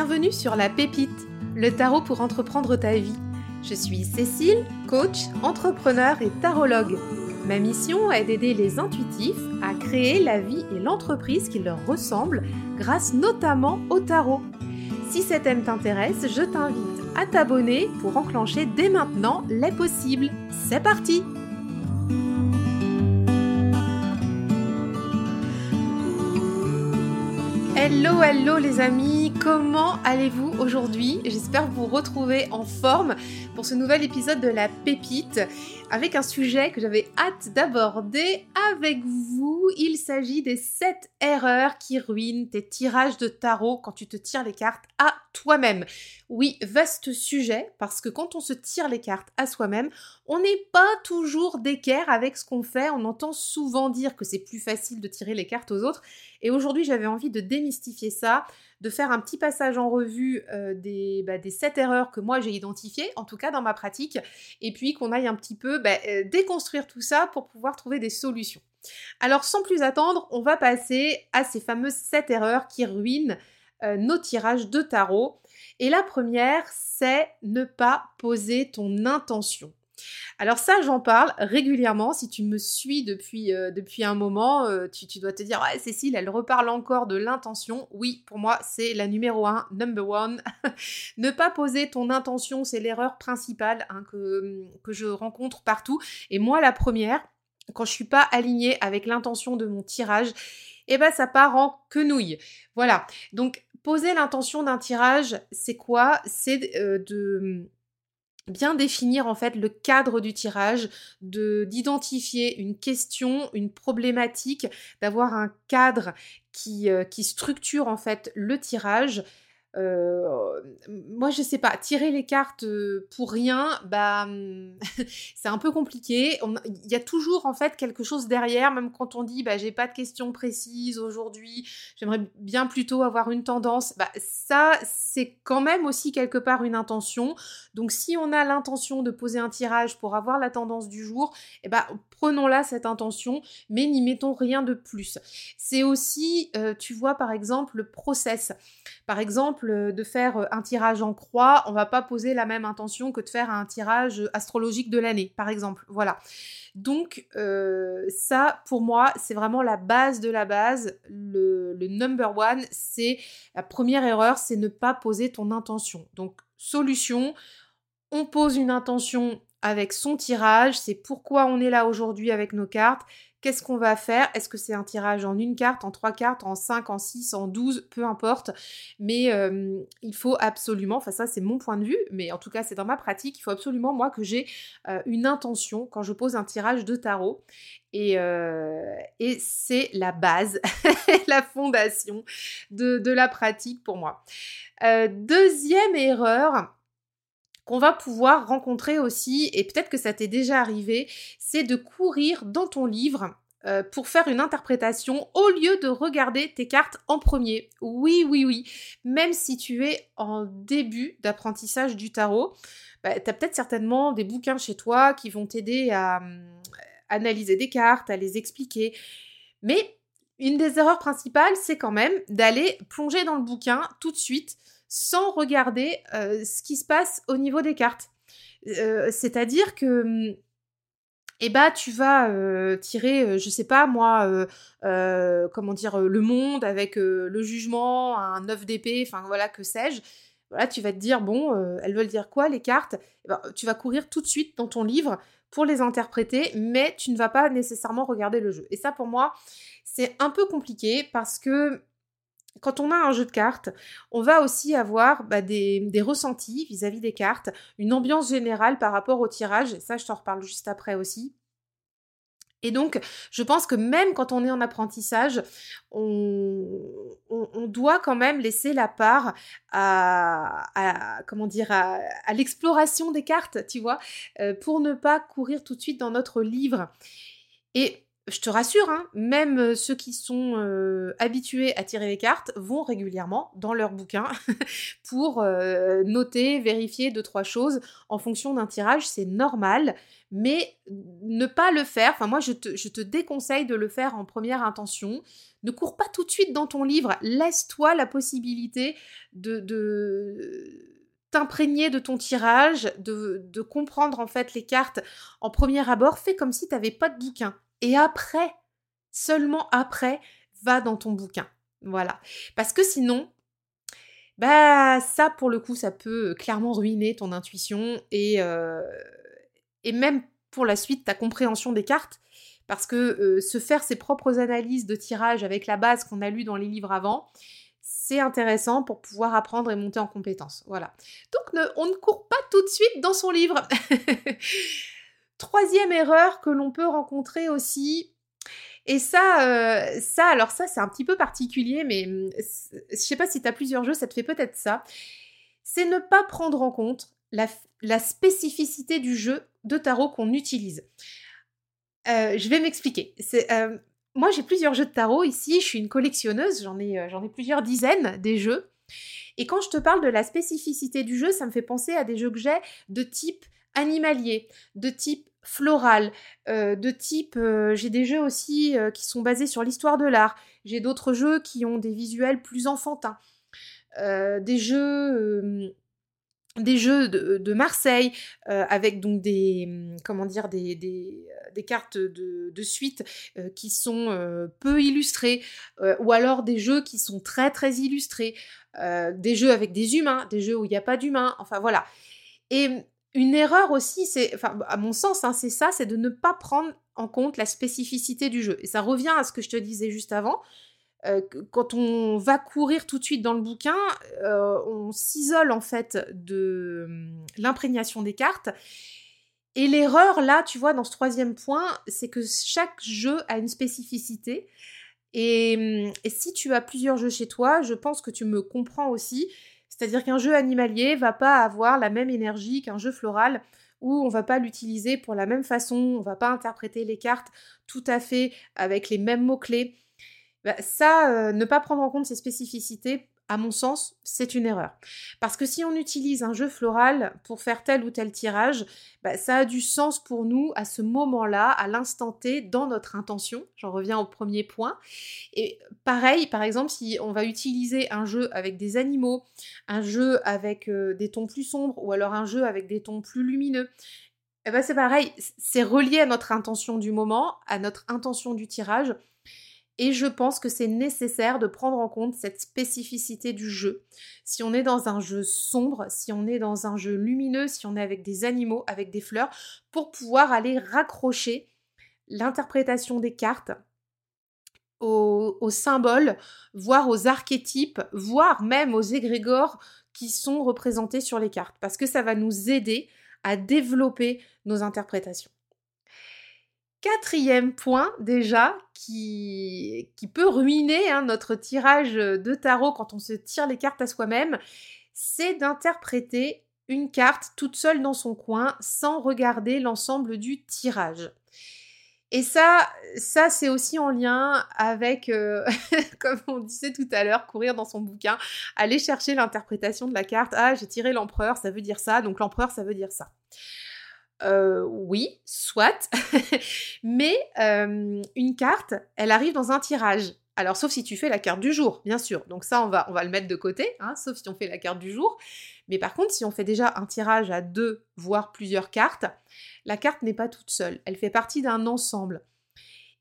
Bienvenue sur La Pépite, le tarot pour entreprendre ta vie. Je suis Cécile, coach, entrepreneur et tarologue. Ma mission est d'aider les intuitifs à créer la vie et l'entreprise qui leur ressemblent grâce notamment au tarot. Si cet thème t'intéresse, je t'invite à t'abonner pour enclencher dès maintenant les possibles. C'est parti Hello, hello les amis, comment allez-vous aujourd'hui? J'espère vous retrouver en forme pour ce nouvel épisode de La Pépite avec un sujet que j'avais hâte d'aborder avec vous. Il s'agit des 7 erreurs qui ruinent tes tirages de tarot quand tu te tires les cartes à toi-même. Oui, vaste sujet parce que quand on se tire les cartes à soi-même, on n'est pas toujours d'équerre avec ce qu'on fait. On entend souvent dire que c'est plus facile de tirer les cartes aux autres. Et aujourd'hui, j'avais envie de démystifier ça, de faire un petit passage en revue euh, des, bah, des 7 erreurs que moi j'ai identifiées, en tout cas dans ma pratique, et puis qu'on aille un petit peu bah, euh, déconstruire tout ça pour pouvoir trouver des solutions. Alors sans plus attendre, on va passer à ces fameuses 7 erreurs qui ruinent euh, nos tirages de tarot. Et la première, c'est ne pas poser ton intention. Alors ça, j'en parle régulièrement. Si tu me suis depuis, euh, depuis un moment, euh, tu, dois te dire, ouais, Cécile, elle reparle encore de l'intention. Oui, pour moi, c'est la numéro un, number one. ne pas poser ton intention, c'est l'erreur principale hein, que, je rencontre partout. Et moi, la première, quand je suis pas alignée avec l'intention de mon tirage, eh ben ça part en quenouille. Voilà. Donc poser l'intention d'un tirage, c'est quoi? C'est euh, de bien définir en fait le cadre du tirage, de d'identifier une question, une problématique, d'avoir un cadre qui, euh, qui structure en fait le tirage euh, moi, je sais pas, tirer les cartes pour rien, bah, c'est un peu compliqué. Il y a toujours en fait quelque chose derrière, même quand on dit, bah, j'ai pas de questions précises aujourd'hui, j'aimerais bien plutôt avoir une tendance. Bah, ça, c'est quand même aussi quelque part une intention. Donc, si on a l'intention de poser un tirage pour avoir la tendance du jour, eh bah, prenons-la cette intention, mais n'y mettons rien de plus. C'est aussi, euh, tu vois, par exemple, le process. Par exemple, euh, de faire euh, un tirage en croix, on va pas poser la même intention que de faire un tirage astrologique de l'année, par exemple. Voilà. Donc ça, pour moi, c'est vraiment la base de la base. Le, le number one, c'est la première erreur, c'est ne pas poser ton intention. Donc solution, on pose une intention avec son tirage, c'est pourquoi on est là aujourd'hui avec nos cartes, Qu'est-ce qu'on va faire Est-ce que c'est un tirage en une carte, en trois cartes, en cinq, en six, en douze Peu importe. Mais euh, il faut absolument, enfin ça c'est mon point de vue, mais en tout cas c'est dans ma pratique, il faut absolument moi que j'ai euh, une intention quand je pose un tirage de tarot. Et, euh, c'est la base, la fondation de, la pratique pour moi. deuxième erreur, qu'on va pouvoir rencontrer aussi, et peut-être que ça t'est déjà arrivé, c'est de courir dans ton livre euh, pour faire une interprétation au lieu de regarder tes cartes en premier. Oui, oui, oui. Même si tu es en début d'apprentissage du tarot, bah, tu as peut-être certainement des bouquins chez toi qui vont t'aider à euh, analyser des cartes, à les expliquer. Mais une des erreurs principales, c'est quand même d'aller plonger dans le bouquin tout de suite sans regarder euh, ce qui se passe au niveau des cartes. Euh, c'est-à-dire que hum, eh bah tu vas euh, tirer, je sais pas moi, comment dire, le monde avec le jugement, un 9 d'épée, enfin voilà, que sais-je. Voilà, tu vas te dire, bon, elles veulent dire quoi les cartes? Eh ben, Tu vas courir tout de suite dans ton livre pour les interpréter, mais tu ne vas pas nécessairement regarder le jeu. Et ça, pour moi, c'est un peu compliqué parce que quand on a un jeu de cartes, on va aussi avoir bah, des, ressentis vis-à-vis des cartes, une ambiance générale par rapport au tirage, ça je t'en reparle juste après aussi. Et donc, je pense que même quand on est en apprentissage, on, doit quand même laisser la part à, comment dire, à, l'exploration des cartes, tu vois, euh, pour ne pas courir tout de suite dans notre livre. Et je te rassure, hein, même ceux qui sont habitués à tirer les cartes vont régulièrement dans leur bouquin pour noter, vérifier deux, trois choses en fonction d'un tirage. C'est normal, mais ne pas le faire, enfin moi je te, déconseille de le faire en première intention. Ne cours pas tout de suite dans ton livre, laisse-toi la possibilité de, t'imprégner de ton tirage, de, de, comprendre en fait les cartes en premier abord, fais comme si tu n'avais pas de bouquin. Et après, seulement après, va dans ton bouquin. Voilà. Parce que sinon, bah ça pour le coup, ça peut clairement ruiner ton intuition et, euh, et même pour la suite ta compréhension des cartes. Parce que euh, se faire ses propres analyses de tirage avec la base qu'on a lue dans les livres avant, c'est intéressant pour pouvoir apprendre et monter en compétence. Voilà. Donc on ne court pas tout de suite dans son livre. Troisième erreur que l'on peut rencontrer aussi, et ça, euh, ça alors ça c'est un petit peu particulier, mais hum, je sais pas si tu as plusieurs jeux, ça te fait peut-être ça, c'est ne pas prendre en compte la, spécificité du jeu de tarot qu'on utilise. Euh, je vais m'expliquer. Euh, moi, j'ai plusieurs jeux de tarot ici. Je suis une collectionneuse. J'en ai, j'en ai plusieurs dizaines des jeux. Et quand je te parle de la spécificité du jeu, ça me fait penser à des jeux que j'ai de type animalier, de type floral, de type. j'ai des jeux aussi qui sont basés sur l'histoire de l'art. J'ai d'autres jeux qui ont des visuels plus enfantins. des jeux des jeux de, Marseille euh, avec donc des hum, comment dire des, des, euh, cartes de, suite euh, qui sont peu illustrées ou alors des jeux qui sont très très illustrés des jeux avec des humains des jeux où il n'y a pas d'humains enfin voilà et une erreur aussi c'est à mon sens hein, c'est ça c'est de ne pas prendre en compte la spécificité du jeu et ça revient à ce que je te disais juste avant euh, quand on va courir tout de suite dans le bouquin, euh, on s'isole en fait de hum, l'imprégnation des cartes. Et l'erreur là, tu vois, dans ce troisième point, c'est que chaque jeu a une spécificité. Et, hum, et, si tu as plusieurs jeux chez toi, je pense que tu me comprends aussi. C'est-à-dire qu'un jeu animalier va pas avoir la même énergie qu'un jeu floral où on va pas l'utiliser pour la même façon, on va pas interpréter les cartes tout à fait avec les mêmes mots-clés. Bah, ça, euh, ne pas prendre en compte ces spécificités, à mon sens, c'est une erreur. Parce que si on utilise un jeu floral pour faire tel ou tel tirage, bah, ça a du sens pour nous à ce moment-là, à l'instant T, dans notre intention. J'en reviens au premier point. Et pareil, par exemple, si on va utiliser un jeu avec des animaux, un jeu avec euh, des tons plus sombres, ou alors un jeu avec des tons plus lumineux, eh ben c'est pareil, c'est relié à notre intention du moment, à notre intention du tirage. Et je pense que c'est nécessaire de prendre en compte cette spécificité du jeu. Si on est dans un jeu sombre, si on est dans un jeu lumineux, si on est avec des animaux, avec des fleurs, pour pouvoir aller raccrocher l'interprétation des cartes aux, symboles, voire aux archétypes, voire même aux égrégores qui sont représentés sur les cartes. Parce que ça va nous aider à développer nos interprétations. Quatrième point déjà qui, peut ruiner hein, notre tirage de tarot quand on se tire les cartes à soi-même, c'est d'interpréter une carte toute seule dans son coin sans regarder l'ensemble du tirage. Et ça, ça c'est aussi en lien avec, euh, comme on disait tout à l'heure, courir dans son bouquin, aller chercher l'interprétation de la carte. Ah, j'ai tiré l'empereur, ça veut dire ça, donc l'empereur, ça veut dire ça. Euh, oui, soit. Mais euh, une carte, elle arrive dans un tirage. Alors, sauf si tu fais la carte du jour, bien sûr. Donc ça, on va, le mettre de côté, hein, sauf si on fait la carte du jour. Mais par contre, si on fait déjà un tirage à deux, voire plusieurs cartes, la carte n'est pas toute seule. Elle fait partie d'un ensemble.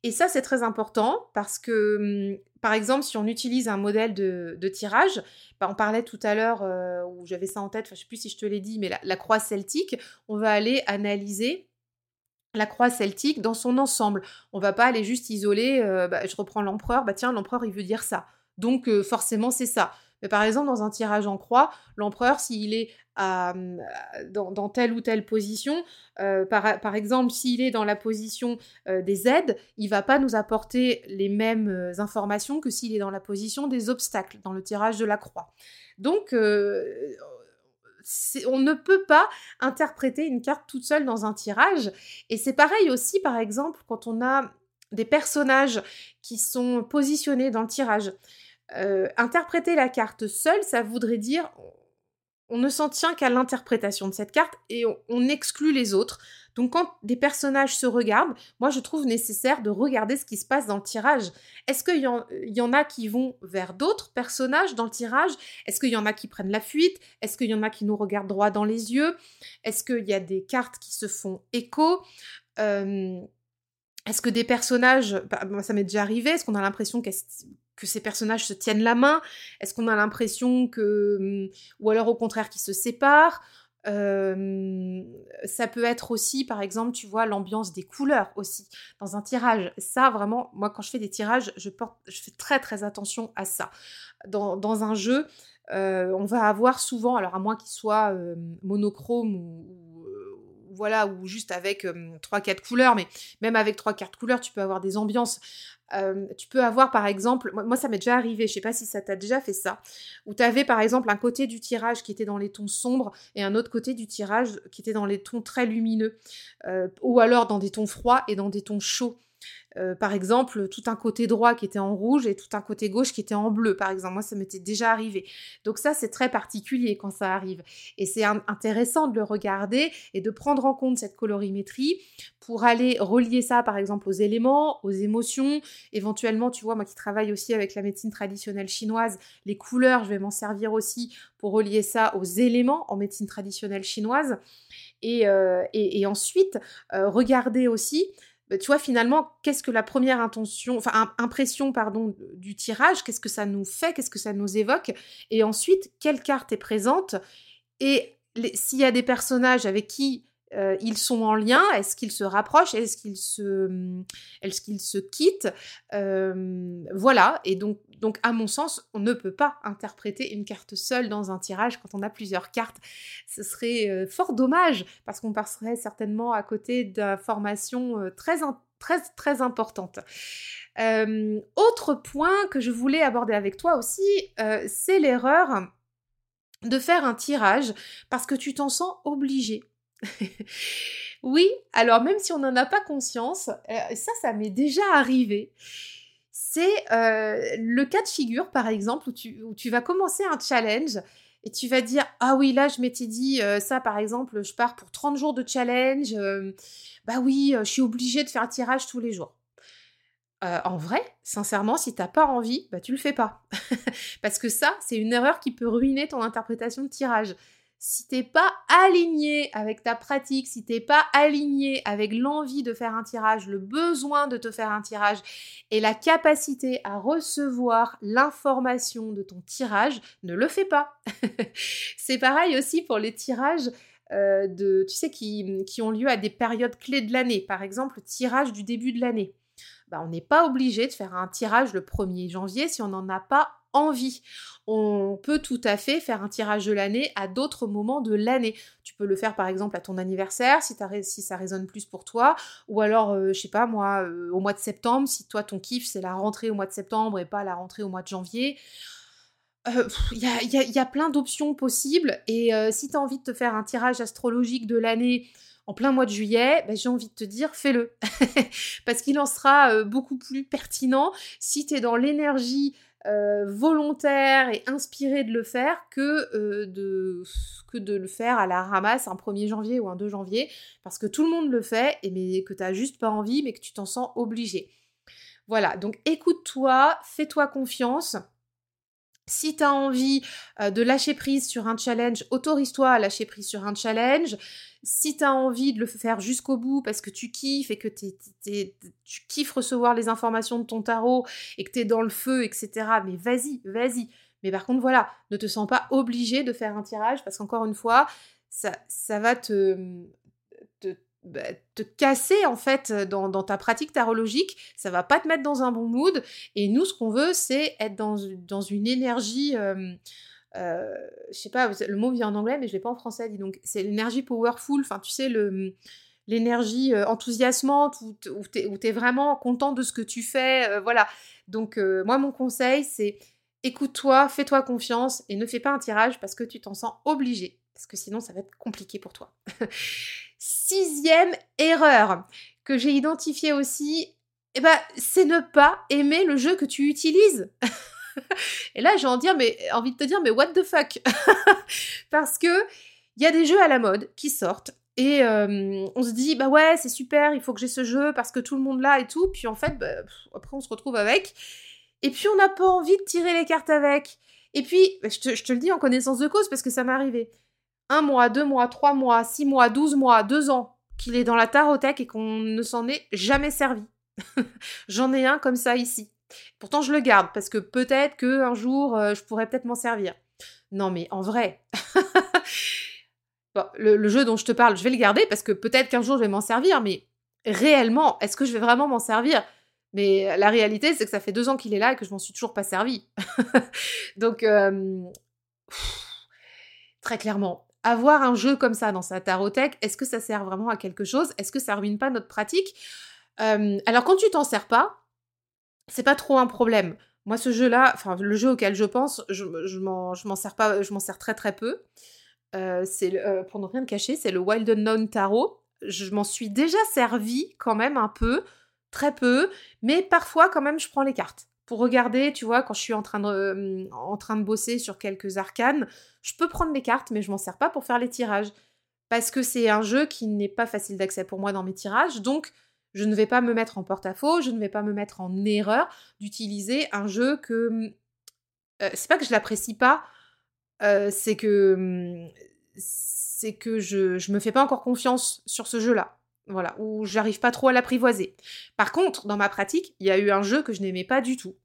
Et ça, c'est très important parce que, hum, par exemple, si on utilise un modèle de, tirage, bah, on parlait tout à l'heure, euh, où j'avais ça en tête, je ne sais plus si je te l'ai dit, mais la, croix celtique, on va aller analyser la croix celtique dans son ensemble. On va pas aller juste isoler, euh, bah, je reprends l'empereur, bah tiens, l'empereur, il veut dire ça. Donc, euh, forcément, c'est ça. Par exemple, dans un tirage en croix, l'empereur, s'il est dans, telle ou telle position, par, exemple, s'il est dans la position des aides, il va pas nous apporter les mêmes informations que s'il est dans la position des obstacles, dans le tirage de la croix. Donc, on ne peut pas interpréter une carte toute seule dans un tirage. Et c'est pareil aussi, par exemple, quand on a des personnages qui sont positionnés dans le tirage. Interpréter la carte seule, ça voudrait dire on ne s'en tient qu'à l'interprétation de cette carte et on, exclut les autres. Donc quand des personnages se regardent, moi je trouve nécessaire de regarder ce qui se passe dans le tirage. Est-ce qu'il y, en a qui vont vers d'autres personnages dans le tirage? Est-ce qu'il y en a qui prennent la fuite? Est-ce qu'il y en a qui nous regardent droit dans les yeux? Est-ce qu'il y a des cartes qui se font écho? Est-ce que des personnages, bah, ça m'est déjà arrivé, est-ce qu'on a l'impression qu'elles que ces personnages se tiennent la main? Est-ce qu'on a l'impression que... Hum, ou alors au contraire qu'ils se séparent? Ça peut être aussi, par exemple, tu vois, l'ambiance des couleurs aussi dans un tirage. Ça, vraiment, moi, quand je fais des tirages, je, porte, je fais très très attention à ça. Dans, un jeu, euh, on va avoir souvent, alors à moins qu'il soit monochrome ou, voilà, ou juste avec trois quatre couleurs, mais même avec trois quatre couleurs, tu peux avoir des ambiances tu peux avoir par exemple, moi, ça m'est déjà arrivé, je sais pas si ça t'a déjà fait ça, où tu avais par exemple un côté du tirage qui était dans les tons sombres et un autre côté du tirage qui était dans les tons très lumineux, ou alors dans des tons froids et dans des tons chauds. Euh, par exemple, tout un côté droit qui était en rouge et tout un côté gauche qui était en bleu, par exemple. Moi, ça m'était déjà arrivé. Donc ça, c'est très particulier quand ça arrive. Et c'est intéressant de le regarder et de prendre en compte cette colorimétrie pour aller relier ça, par exemple, aux éléments, aux émotions. Éventuellement, tu vois, moi qui travaille aussi avec la médecine traditionnelle chinoise, les couleurs, je vais m'en servir aussi pour relier ça aux éléments en médecine traditionnelle chinoise. Et, euh, ensuite, euh, regarder aussi bah, tu vois finalement qu'est-ce que la première intention, enfin impression pardon du tirage, qu'est-ce que ça nous fait, qu'est-ce que ça nous évoque, et ensuite quelle carte est présente? Et s'il y a des personnages avec qui euh, ils sont en lien Est-ce qu'ils se rapprochent? Est-ce qu'ils se, est qu'ils se quittent? Euh, Voilà. Et donc, donc, à mon sens, on ne peut pas interpréter une carte seule dans un tirage quand on a plusieurs cartes. Ce serait euh, fort dommage parce qu'on passerait certainement à côté d'informations très, très, très importantes. autre point que je voulais aborder avec toi aussi, c'est l'erreur de faire un tirage parce que tu t'en sens obligé oui, alors même si on n'en a pas conscience, euh, ça, ça m'est déjà arrivé. C'est euh, le cas de figure, par exemple, où tu, vas commencer un challenge et tu vas dire Ah oui, là, je m'étais dit euh, ça, par exemple, je pars pour 30 jours de challenge. bah oui, je suis obligée de faire un tirage tous les jours. en vrai, sincèrement, si t'as pas envie, bah tu le fais pas. Parce que ça, c'est une erreur qui peut ruiner ton interprétation de tirage si t'es pas aligné avec ta pratique, si t'es pas aligné avec l'envie de faire un tirage, le besoin de te faire un tirage et la capacité à recevoir l'information de ton tirage, ne le fais pas. C'est pareil aussi pour les tirages euh, de, tu sais, qui, ont lieu à des périodes clés de l'année. Par exemple, le tirage du début de l'année. Bah, on n'est pas obligé de faire un tirage le 1er janvier si on n'en a pas On peut tout à fait faire un tirage de l'année à d'autres moments de l'année. Tu peux le faire par exemple à ton anniversaire si, ça résonne plus pour toi, ou alors, euh, je sais pas moi, euh, au mois de septembre, si toi ton kiff c'est la rentrée au mois de septembre et pas la rentrée au mois de janvier. Il euh, y, a, plein d'options possibles et si tu as envie de te faire un tirage astrologique de l'année en plein mois de juillet, ben, j'ai envie de te dire, fais-le. Parce qu'il en sera beaucoup plus pertinent si tu es dans l'énergie euh, volontaire et inspiré de le faire que, euh, de, que de le faire à la ramasse un 1er janvier ou un 2 janvier, parce que tout le monde le fait, et mais que tu n'as juste pas envie, mais que tu t'en sens obligé. Voilà, donc écoute-toi, fais-toi confiance. Si tu envie euh, de lâcher prise sur un challenge, autorise-toi à lâcher prise sur un challenge. Si tu as envie de le faire jusqu'au bout parce que tu kiffes et que tu kiffes recevoir les informations de ton tarot et que tu dans le feu, etc., mais vas-y, vas-y. Mais par contre, voilà, ne te sens pas obligé de faire un tirage parce qu'encore une fois, ça, va te, bah, te, casser en fait dans, ta pratique tarologique, ça va pas te mettre dans un bon mood. Et nous, ce qu'on veut, c'est être dans, une énergie. Euh, euh, je sais pas, le mot vient en anglais, mais je l'ai pas en français, dis donc. C'est l'énergie powerful, enfin, tu sais, l'énergie euh, enthousiasmante, où tu es, vraiment content de ce que tu fais, euh, voilà. Donc, moi, mon conseil, c'est écoute-toi, fais-toi confiance et ne fais pas un tirage parce que tu t'en sens obligé, parce que sinon, ça va être compliqué pour toi. Sixième erreur que j'ai identifiée aussi eh ben, c'est ne pas aimer le jeu que tu utilises. Et là, j'ai envie, de te dire, mais what the fuck? Parce que il y a des jeux à la mode qui sortent et euh, on se dit, bah ouais, c'est super, il faut que j'ai ce jeu parce que tout le monde l'a et tout. Puis en fait, bah, après, on se retrouve avec. Et puis, on n'a pas envie de tirer les cartes avec. Et puis, je, te, je te, le dis en connaissance de cause parce que ça m'est arrivé. Un mois, deux mois, trois mois, six mois, douze mois, deux ans qu'il est dans la tarothèque et qu'on ne s'en est jamais servi. J'en ai un comme ça ici. Pourtant, je le garde parce que peut-être que un jour, euh, je pourrais peut-être m'en servir. Non, mais en vrai. le, jeu dont je te parle, je vais le garder parce que peut-être qu'un jour je vais m'en servir, mais réellement, est-ce que je vais vraiment m'en servir? Mais la réalité, c'est que ça fait deux ans qu'il est là et que je m'en suis toujours pas servi. Donc, euh, très clairement, avoir un jeu comme ça dans sa tarothèque, est-ce que ça sert vraiment à quelque chose? Est-ce que ça ruine pas notre pratique? Alors, quand tu t'en sers pas, c'est pas trop un problème. Moi, ce jeu-là, enfin, le jeu auquel je pense, je, je m'en sers pas, je m'en sers très très peu. Euh, c'est euh, pour ne rien cacher, c'est le Wild Unknown Tarot. Je m'en suis déjà servi quand même un peu, très peu, mais parfois quand même je prends les cartes pour regarder, tu vois, quand je suis en train de, euh, en train de bosser sur quelques arcanes, je peux prendre les cartes, mais je m'en sers pas pour faire les tirages. Parce que c'est un jeu qui n'est pas facile d'accès pour moi dans mes tirages, donc je ne vais pas me mettre en porte-à-faux, je ne vais pas me mettre en erreur d'utiliser un jeu que. Euh, c'est pas que je l'apprécie pas, euh, c'est que. Hum, c'est que je, je me fais pas encore confiance sur ce jeu-là. Voilà, où j'arrive pas trop à l'apprivoiser. Par contre, dans ma pratique, il y a eu un jeu que je n'aimais pas du tout.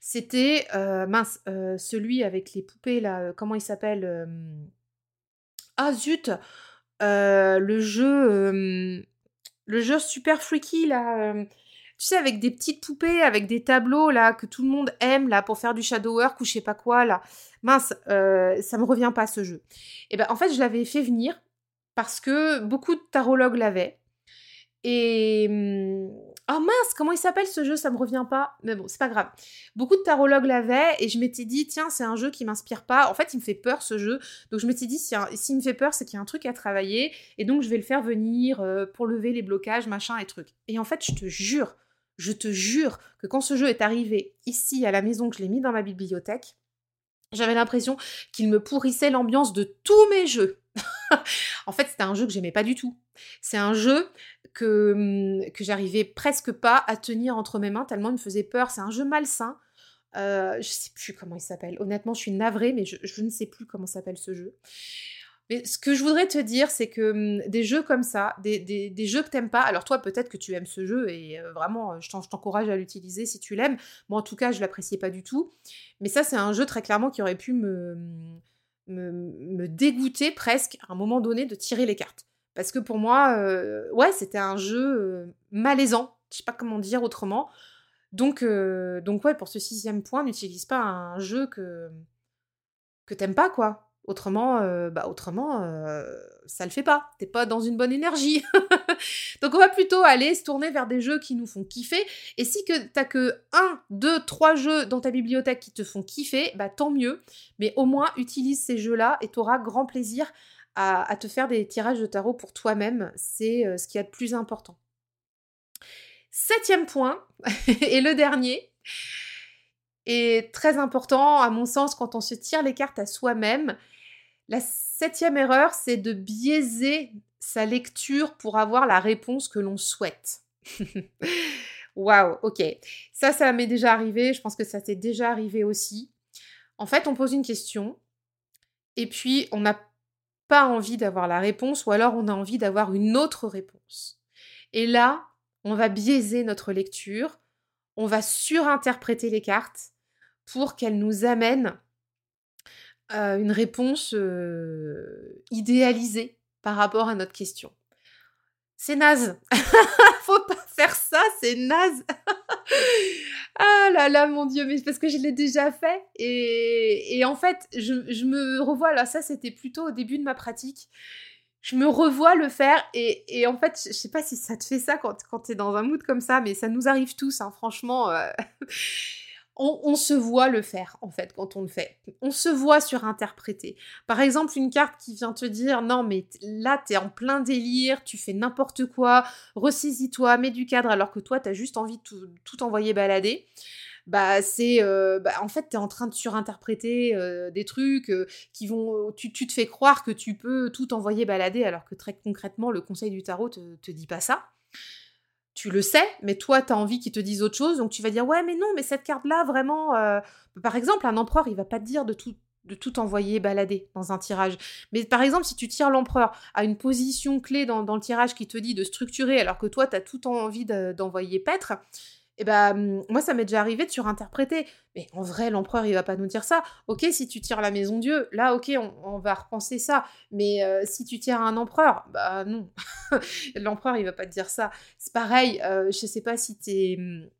C'était, euh, mince, celui avec les poupées, là, comment il s'appelle Ah zut Le jeu le jeu super freaky là. Euh, tu sais, avec des petites poupées, avec des tableaux là que tout le monde aime là pour faire du shadow work ou je sais pas quoi là. Mince, euh, ça me revient pas ce jeu. Et eh ben en fait, je l'avais fait venir parce que beaucoup de tarologues l'avaient. Et hum, oh mince, comment il s'appelle ce jeu? Ça me revient pas. Mais bon, c'est pas grave. Beaucoup de tarologues l'avaient et je m'étais dit tiens, c'est un jeu qui m'inspire pas. En fait, il me fait peur ce jeu. Donc je m'étais dit s'il me fait peur, c'est qu'il y a un truc à travailler et donc je vais le faire venir euh, pour lever les blocages, machin et trucs. Et en fait, je te jure, je te jure que quand ce jeu est arrivé ici à la maison, que je l'ai mis dans ma bibliothèque, j'avais l'impression qu'il me pourrissait l'ambiance de tous mes jeux. en fait, c'était un jeu que j'aimais pas du tout. C'est un jeu que, hum, que j'arrivais presque pas à tenir entre mes mains tellement il me faisait peur. C'est un jeu malsain. Euh, je sais plus comment il s'appelle. Honnêtement, je suis navrée, mais je, ne sais plus comment s'appelle ce jeu. Mais ce que je voudrais te dire, c'est que hum, des jeux comme ça, des, jeux que t'aimes pas, alors toi peut-être que tu aimes ce jeu et euh, vraiment je t'encourage à l'utiliser si tu l'aimes. Moi en tout cas je l'appréciais pas du tout. Mais ça c'est un jeu très clairement qui aurait pu me, dégoûter presque à un moment donné de tirer les cartes. Parce que pour moi, euh, ouais, c'était un jeu euh, malaisant. Je sais pas comment dire autrement. Donc, euh, donc ouais, pour ce sixième point, n'utilise pas un jeu que, que t'aimes pas, quoi. Autrement, bah autrement, ça le fait pas. T'es pas dans une bonne énergie. Donc on va plutôt aller se tourner vers des jeux qui nous font kiffer. Et si que t'as que un, deux, trois jeux dans ta bibliothèque qui te font kiffer, bah tant mieux. Mais au moins utilise ces jeux-là et t'auras grand plaisir à, te faire des tirages de tarot pour toi-même. C'est euh, ce qui y a de plus important. Septième point, et le dernier, est très important à mon sens quand on se tire les cartes à soi-même, la septième erreur, c'est de biaiser sa lecture pour avoir la réponse que l'on souhaite. Waouh, ok. Ça, ça m'est déjà arrivé. Je pense que ça t'est déjà arrivé aussi. En fait, on pose une question et puis on n'a pas envie d'avoir la réponse ou alors on a envie d'avoir une autre réponse. Et là, on va biaiser notre lecture, on va surinterpréter les cartes pour qu'elles nous amènent une réponse idéalisée par rapport à notre question. C'est naze. Faut pas faire ça, c'est naze. ah là là, mon Dieu, mais parce que je l'ai déjà fait. Et, en fait, je, me revois, là, ça c'était plutôt au début de ma pratique. Je me revois le faire et, en fait, je, sais pas si ça te fait ça quand, quand tu es dans un mood comme ça, mais ça nous arrive tous, hein, franchement. On, se voit le faire, en fait, quand on le fait. On se voit surinterpréter. Par exemple, une carte qui vient te dire non, mais là, t'es en plein délire, tu fais n'importe quoi, ressaisis-toi, mets du cadre, alors que toi, t'as juste envie de tout, envoyer balader. Bah, c'est. Euh, bah, en fait, t'es en train de surinterpréter euh, des trucs euh, qui vont. Tu, te fais croire que tu peux tout envoyer balader, alors que très concrètement, le conseil du tarot te dit pas ça tu le sais, mais toi, tu as envie qu'ils te disent autre chose, donc tu vas dire, ouais, mais non, mais cette carte-là, vraiment, euh, par exemple, un empereur, il va pas te dire de tout, de tout envoyer balader dans un tirage. Mais par exemple, si tu tires l'empereur à une position clé dans, dans, le tirage qui te dit de structurer, alors que toi, tu as tout envie d'envoyer paître, et eh ben mmh, moi ça m'est déjà arrivé de surinterpréter. Mais en vrai, l'empereur il va pas nous dire ça. Ok, si tu tires la maison Dieu, là ok, on, va repenser ça. Mais euh, si tu tires un empereur, bah non, l'empereur il va pas te dire ça. C'est pareil. Euh, je sais pas si t'es, mmh,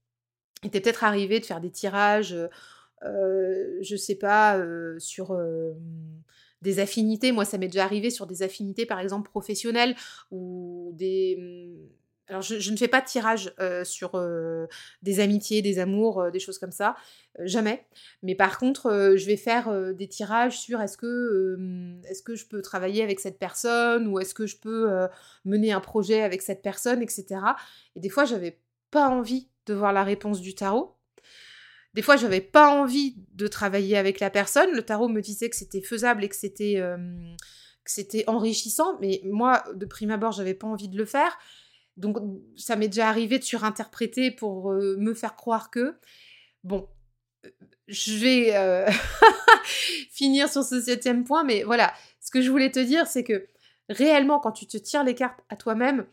il t'est peut-être arrivé de faire des tirages, euh, je sais pas sur des affinités. Moi, ça m'est déjà arrivé sur des affinités, par exemple professionnelles ou des mmh, alors, je, ne fais pas de tirage euh, sur euh, des amitiés, des amours, euh, des choses comme ça, jamais. Mais par contre, je vais faire des tirages sur est-ce que, est que je peux travailler avec cette personne ou est-ce que je peux mener un projet avec cette personne, etc. Et des fois, j'avais pas envie de voir la réponse du tarot. Des fois, j'avais pas envie de travailler avec la personne. Le tarot me disait que c'était faisable et que c'était que c'était enrichissant, mais moi, de prime abord, j'avais pas envie de le faire. Donc ça m'est déjà arrivé de surinterpréter pour euh, me faire croire que. Bon, euh, je vais euh, finir sur ce septième point, mais voilà, ce que je voulais te dire, c'est que réellement, quand tu te tires les cartes à toi-même,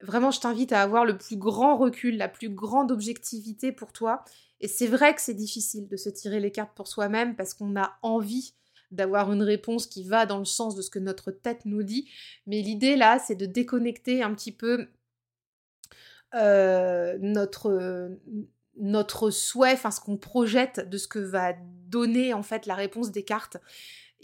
vraiment, je t'invite à avoir le plus grand recul, la plus grande objectivité pour toi. Et c'est vrai que c'est difficile de se tirer les cartes pour soi-même parce qu'on a envie d'avoir une réponse qui va dans le sens de ce que notre tête nous dit. Mais l'idée là, c'est de déconnecter un petit peu euh, notre, souhait, enfin ce qu'on projette de ce que va donner en fait la réponse des cartes.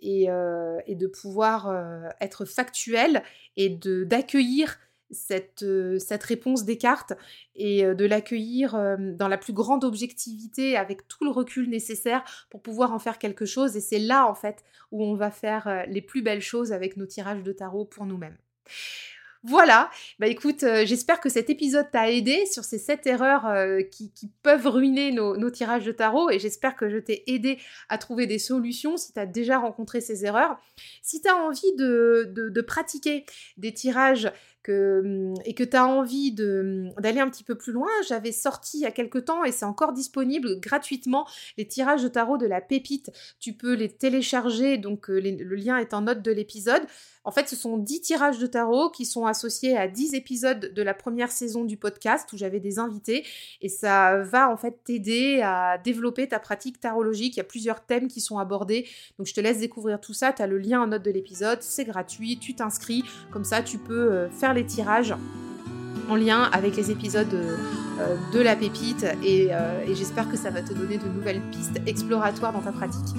Et, euh, de pouvoir euh, être factuel et d'accueillir cette, cette réponse des cartes et de l'accueillir dans la plus grande objectivité avec tout le recul nécessaire pour pouvoir en faire quelque chose. Et c'est là, en fait, où on va faire les plus belles choses avec nos tirages de tarot pour nous-mêmes. Voilà, bah écoute, euh, j'espère que cet épisode t'a aidé sur ces sept erreurs euh, qui, peuvent ruiner nos, tirages de tarot et j'espère que je t'ai aidé à trouver des solutions si tu as déjà rencontré ces erreurs. Si tu as envie de, pratiquer des tirages que, et que tu as envie d'aller un petit peu plus loin, j'avais sorti il y a quelques temps et c'est encore disponible gratuitement les tirages de tarot de la pépite. Tu peux les télécharger, donc euh, le lien est en note de l'épisode. En fait, ce sont 10 tirages de tarot qui sont associés à 10 épisodes de la première saison du podcast où j'avais des invités et ça va en fait t'aider à développer ta pratique tarologique. Il y a plusieurs thèmes qui sont abordés. Donc je te laisse découvrir tout ça. Tu as le lien en note de l'épisode. C'est gratuit. Tu t'inscris. Comme ça, tu peux euh, les tirages en lien avec les épisodes euh, de la pépite et, euh, et j'espère que ça va te donner de nouvelles pistes exploratoires dans ta pratique.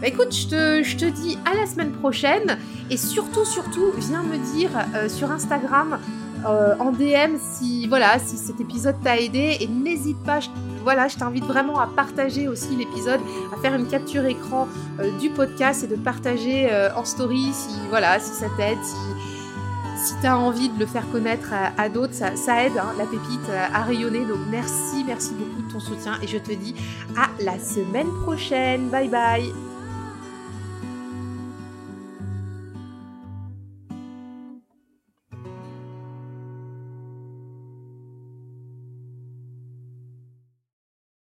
Bah écoute, je te, je te, dis à la semaine prochaine et surtout, surtout, viens me dire euh, sur Instagram en DM si voilà si cet épisode t'a aidé et n'hésite pas, je, voilà, je t'invite vraiment à partager aussi l'épisode, à faire une capture écran du podcast et de partager en story si voilà si ça t'aide, si tu as envie de le faire connaître à, d'autres, ça, aide hein, la pépite à rayonner. Donc merci, merci beaucoup de ton soutien et je te dis à la semaine prochaine. Bye bye